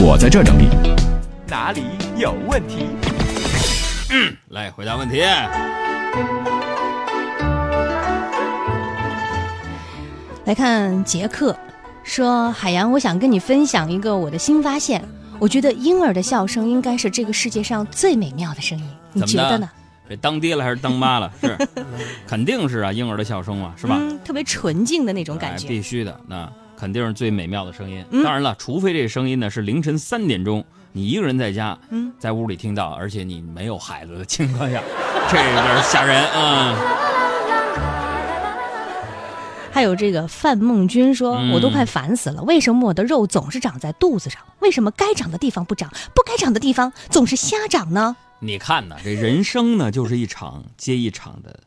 我在这儿整理。哪里有问题？嗯来回答问题。来看杰克说：“海洋，我想跟你分享一个我的新发现。我觉得婴儿的笑声应该是这个世界上最美妙的声音，你觉得呢？这当爹了还是当妈了？是，肯定是啊，婴儿的笑声嘛，是吧？嗯，特别纯净的那种感哎觉。必须的，那肯定是最美妙的声音。嗯当然了，除非这声音呢是凌晨三点钟，你一个人在家，嗯在屋里听到，而且你没有孩子的情况下，这有点吓人啊。还有这个范梦君说：“嗯我都快烦死了，为什么我的肉总是长在肚子上？为什么该长的地方不长，不该长的地方总是瞎长呢？你看呐，这人生呢，就是一场接一场的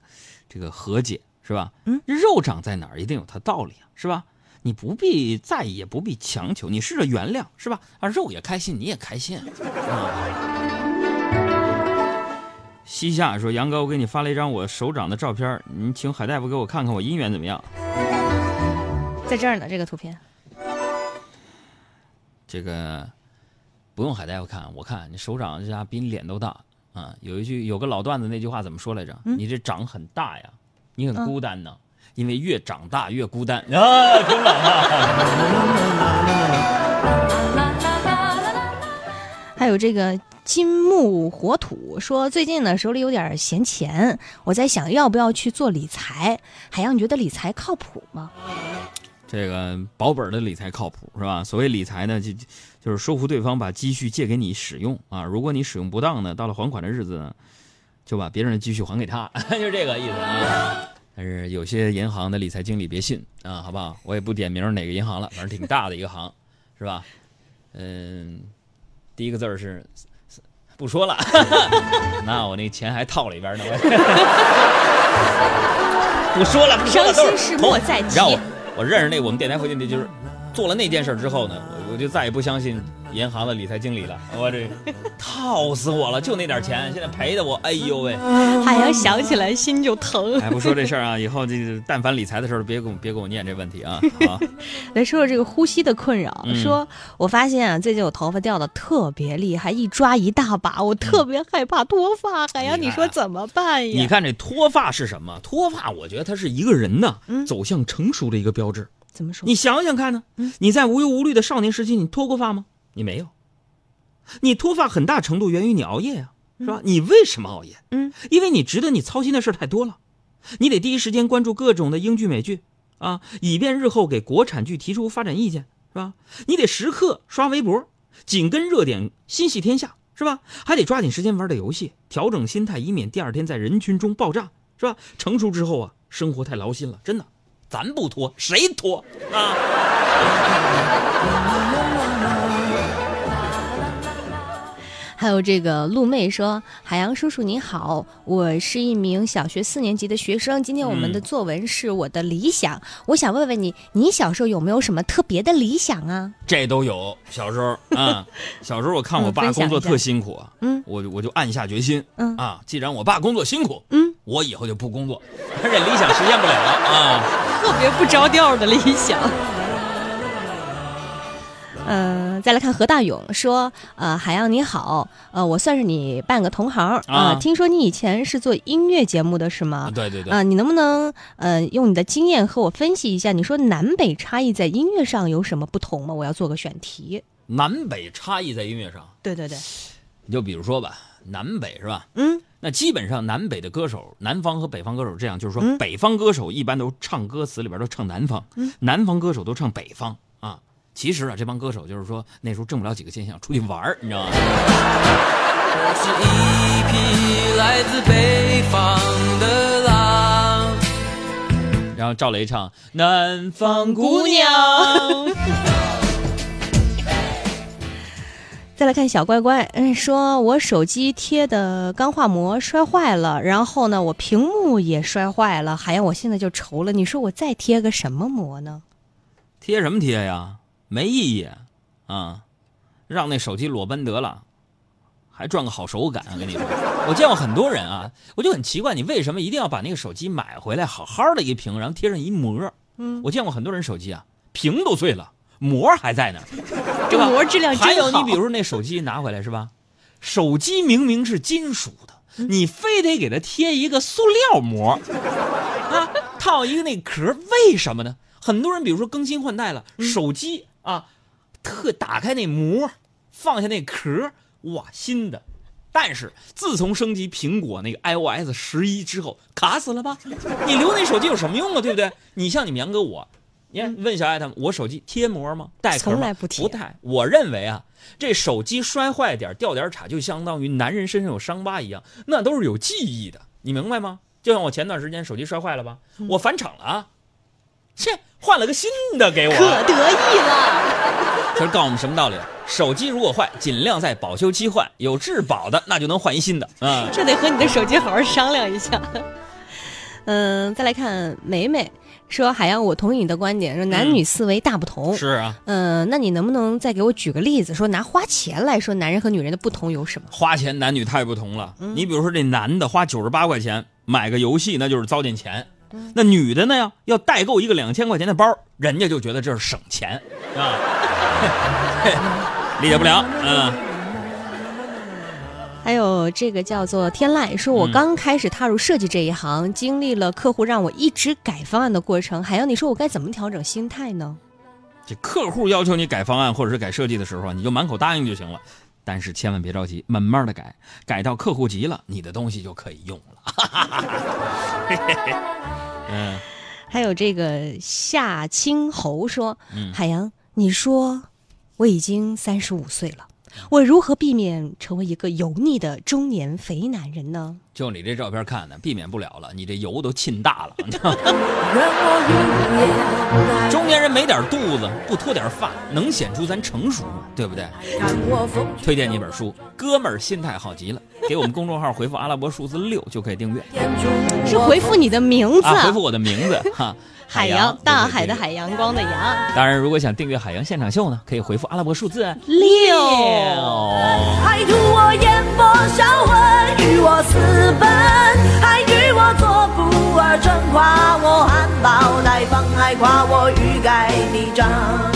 这个和解，是吧？嗯，肉长在哪儿，一定有它道理啊，是吧？你不必在意，也不必强求，你试着原谅，是吧？啊，肉也开心，你也开心。嗯。西夏说：“杨哥，我给你发了一张我手掌的照片，你请海大夫给我看看我姻缘怎么样？在这儿呢，这个图片。这个不用海大夫看，我看你手掌这家比你脸都大啊！有一句有个老段子，那句话怎么说来着？嗯你这掌很大呀，你很嗯孤单呢，因为越长大越孤单啊！挺冷啊！还有这个金木火土说，最近呢手里有点闲钱，我在想要不要去做理财。海洋，你觉得理财靠谱吗？这个保本的理财靠谱是吧？所谓理财呢，就就是说服对方把积蓄借给你使用啊。如果你使用不当呢，到了还款的日子呢，就把别人的积蓄还给他，就这个意思啊。但是有些银行的理财经理别信啊，好不好？我也不点名哪个银行了，反正挺大的一个行，是吧？嗯，第一个字儿是不说了，那我那钱还套里边呢。我 不说了，不说了，伤都是心事莫再提让我我认识那我们电台附近的，就是做了那件事之后呢，我我就再也不相信银行的理财经理了。我这套死我了，就那点钱，现在赔的我，哎呦喂！海洋想起来心就疼。哎，不说这事儿啊，以后这个但凡理财的时候，别跟我别给我念这问题啊 好！来说说这个呼吸的困扰，嗯说我发现啊，最近我头发掉的特别厉害，一抓一大把，我特别害怕脱发。海洋，你说怎么办呀？你看这脱发是什么？脱发，我觉得它是一个人呢、嗯走向成熟的一个标志。怎么说？你想想看呢？嗯你在无忧无虑的少年时期，你脱过发吗？你没有。你脱发很大程度源于你熬夜呀、是吧？你为什么熬夜？嗯，因为你值得你操心的事儿太多了，你得第一时间关注各种的英剧美剧啊，以便日后给国产剧提出发展意见，是吧？你得时刻刷微博，紧跟热点，心系天下，是吧？还得抓紧时间玩点游戏，调整心态，以免第二天在人群中爆炸，是吧？成熟之后啊，生活太劳心了，真的，咱不脱谁脱啊？还有这个陆妹说：“海洋叔叔你好，我是一名小学四年级的学生。今天我们的嗯作文是我的理想，我想问问你，你小时候有没有什么特别的理想啊？这都有。小时候啊，小时候我看我嗯爸工作特辛苦啊，嗯我我就暗下决心，嗯啊，既然我爸工作辛苦，嗯，我以后就不工作，这理想实现不了啊。特别不着调的理想。嗯、再来看何大勇说，呃，海洋你好，呃，我算是你半个同行啊、啊听说你以前是做音乐节目的是吗？对对对，啊、你能不能呃用你的经验和我分析一下？你说南北差异在音乐上有什么不同吗？我要做个选题。南北差异在音乐上，对对对，你就比如说吧，南北是吧？嗯那基本上南北的歌手，南方和北方歌手这样，就是说嗯北方歌手一般都唱歌词里边都唱南方，嗯南方歌手都唱北方啊。其实啊，这帮歌手就是说那时候挣不了几个钱，想出去玩儿，你知道吗？我是一匹来自北方的狼。然后赵雷唱《南方姑娘》，再来看小乖乖，嗯，说我手机贴的钢化膜摔坏了，然后呢，我屏幕也摔坏了，海洋，我现在就愁了。你说我再贴个什么膜呢？贴什么贴呀？没意义啊！让那手机裸奔得了，还赚个好手感。我跟你说，我见过很多人啊，我就很奇怪，你为什么一定要把那个手机买回来，好好的一个屏，然后贴上一膜？嗯我见过很多人手机啊，屏都碎了，膜还在那儿，这对吧？膜质量。还有你比如说那手机拿回来是吧？手机明明是金属的，你非得给它贴一个塑料膜 啊，套一个那壳，为什么呢？很多人比如说更新换代了，手机啊，特打开那膜，放下那壳，哇，新的。但是自从升级苹果那个 iOS 十一之后，卡死了吧？你留那手机有什么用啊？对不对？你像你们杨哥我，你看问小爱他们，我手机贴膜吗？带壳吗？从来不贴不带。我认为啊，这手机摔坏点掉点儿叉，就相当于男人身上有伤疤一样，那都是有记忆的，你明白吗？就像我前段时间手机摔坏了吧，我返厂了啊，切，换了个新的给我。可得意了。这告诉我们什么道理？手机如果坏，尽量在保修期换，有质保的那就能换一新的啊。这得和你的手机好好商量一下。嗯，再来看梅梅说：“海洋，我同意你的观点，说男女思维大不同。是啊，嗯，那你能不能再给我举个例子，说拿花钱来说，男人和女人的不同有什么？花钱男女太不同了。你比如说这男的花九十八块钱买个游戏，那就是糟践钱；那女的呢，要要代购一个两千块钱的包，人家就觉得这是省钱啊，理解不了。嗯，还有这个叫做天籁，说我嗯刚开始踏入设计这一行，经历了客户让我一直改方案的过程。海洋，你说我该怎么调整心态呢？这客户要求你改方案或者是改设计的时候啊，你就满口答应就行了。但是千万别着急，慢慢的改，改到客户急了，你的东西就可以用了。嗯，还有这个夏青侯说：“嗯海洋，你说我已经三十五岁了，我如何避免成为一个油腻的中年肥男人呢？就你这照片看的，避免不了了，你这油都沁大了。中年人没点肚子，不脱点发，能显出咱成熟吗？对不对？推荐你一本书，哥们儿心态好极了，给我们公众号回复阿拉伯数字六就可以订阅是回复你的名字，啊，回复我的名字哈，海洋，大海的。海，阳光的阳。当然，如果想订阅海洋现场秀呢，可以回复阿拉伯数字六还图我眼波销魂，与我私奔，还与我做不二臣，夸我含苞待放，还夸我欲盖弥彰。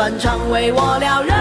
断肠，为我撩人，